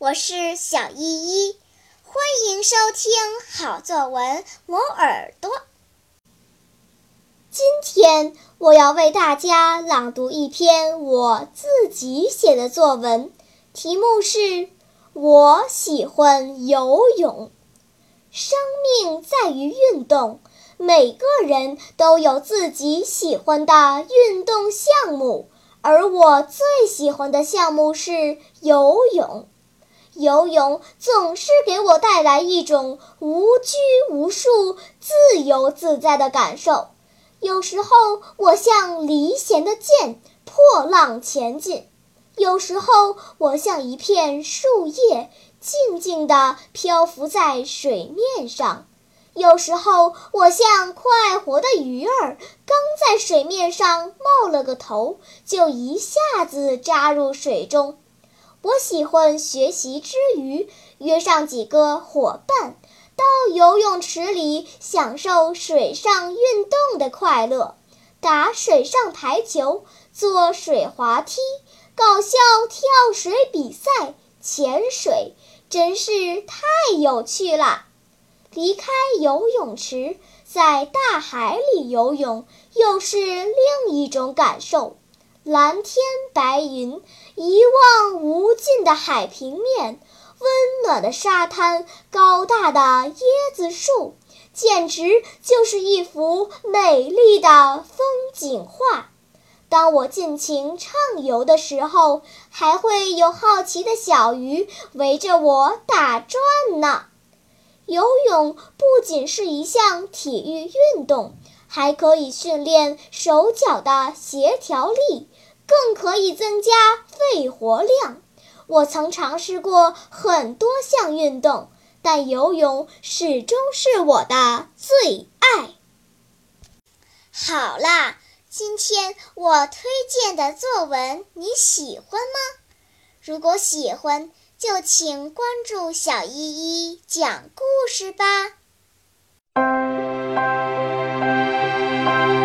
我是小依依，欢迎收听好作文磨耳朵。今天我要为大家朗读一篇我自己写的作文，题目是《我喜欢游泳》。生命在于运动，每个人都有自己喜欢的运动项目，而我最喜欢的项目是游泳。游泳总是给我带来一种无拘无束、自由自在的感受。有时候，我像离弦的箭，破浪前进；有时候，我像一片树叶，静静地漂浮在水面上；有时候，我像快活的鱼儿，刚在水面上冒了个头，就一下子扎入水中。我喜欢学习之余，约上几个伙伴。到游泳池里享受水上运动的快乐，打水上排球，坐水滑梯，搞笑跳水比赛，潜水，真是太有趣了。离开游泳池，在大海里游泳，又是另一种感受。蓝天白云，一望无尽的海平面。温暖的沙滩，高大的椰子树，简直就是一幅美丽的风景画。当我尽情畅游的时候，还会有好奇的小鱼围着我打转呢。游泳不仅是一项体育运动，还可以训练手脚的协调力，更可以增加肺活量。我曾尝试过很多项运动，但游泳始终是我的最爱。好啦，今天我推荐的作文你喜欢吗？如果喜欢，就请关注小依依讲故事吧。Thank you.